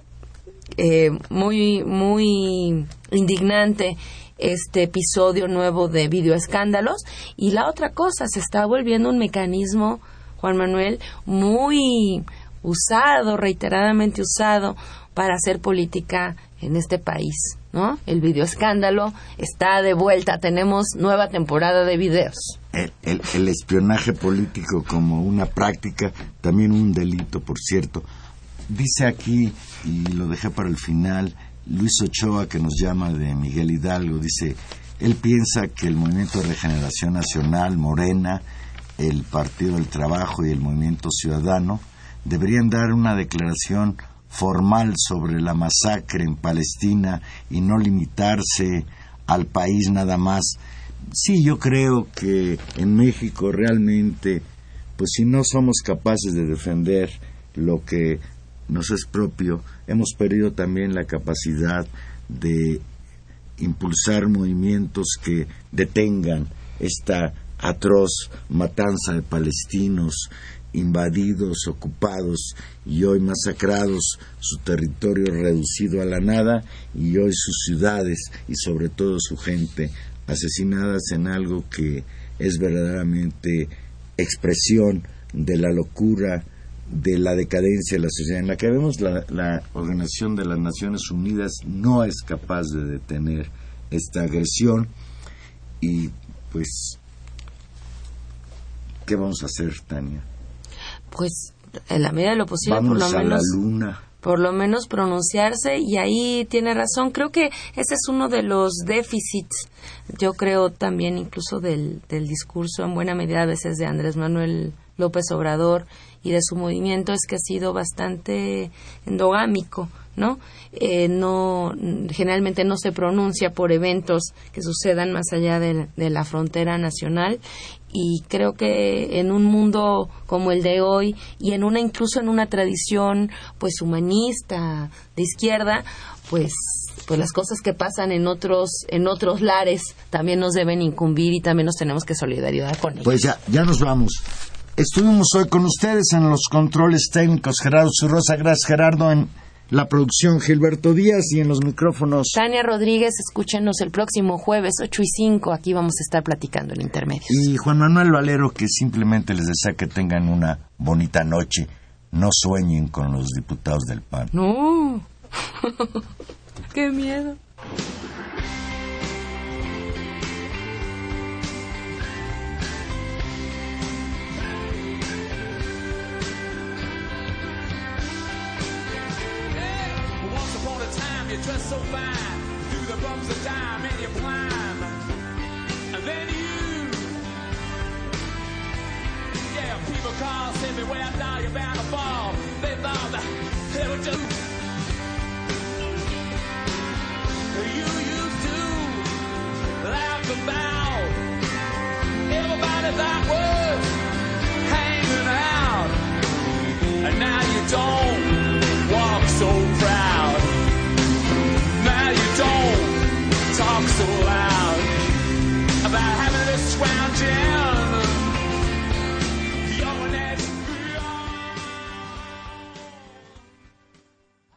eh, muy, muy indignante este episodio nuevo de videoescándalos. Y la otra cosa, se está volviendo un mecanismo, Juan Manuel, muy usado, reiteradamente usado, para hacer política en este país, ¿no? El videoescándalo está de vuelta, tenemos nueva temporada de videos. El, el- espionaje político como una práctica, también un delito, por cierto. Dice aquí, y lo dejé para el final, Luis Ochoa, que nos llama de Miguel Hidalgo, dice, él piensa que el Movimiento de Regeneración Nacional, Morena, el Partido del Trabajo y el Movimiento Ciudadano deberían dar una declaración formal sobre la masacre en Palestina y no limitarse al país nada más. Sí, yo creo que en México realmente, pues si no somos capaces de defender lo que nos es propio, hemos perdido también la capacidad de impulsar movimientos que detengan esta atroz matanza de palestinos invadidos, ocupados y hoy masacrados, su territorio reducido a la nada y hoy sus ciudades y sobre todo su gente asesinadas en algo que es verdaderamente expresión de la locura, de la decadencia de la sociedad en la que vemos la, la Organización de las Naciones Unidas no es capaz de detener esta agresión y pues ¿qué vamos a hacer, Tania? Pues en la medida de lo posible, por lo a la menos luna. Por lo menos pronunciarse y ahí tiene razón. Creo que ese es uno de los déficits, yo creo también incluso del, del discurso en buena medida a veces de Andrés Manuel López Obrador y de su movimiento es que ha sido bastante endogámico, ¿no? Eh, no generalmente no se pronuncia por eventos que sucedan más allá de, de, la frontera nacional y creo que en un mundo como el de hoy y en una incluso en una tradición pues humanista de izquierda pues pues las cosas que pasan en otros en otros lares también nos deben incumbir y también nos tenemos que solidarizar con ellos. Pues ya ya nos vamos. Estuvimos hoy con ustedes en los controles técnicos Gerardo Zurrosa, gracias Gerardo en la producción Gilberto Díaz y en los micrófonos. Tania Rodríguez, escúchenos el próximo jueves 8 y 5. Aquí vamos a estar platicando en Intermedios. Y Juan Manuel Valero, que simplemente les desea que tengan una bonita noche. No sueñen con los diputados del PAN. No. [LAUGHS] Qué miedo. you dress so fine, through the bumps of time, and you climb. And then you, yeah, people call, send me where I thought you're bound to fall. They thought that they would do. You used to laugh about everybody that was hanging out, and now you don't walk so.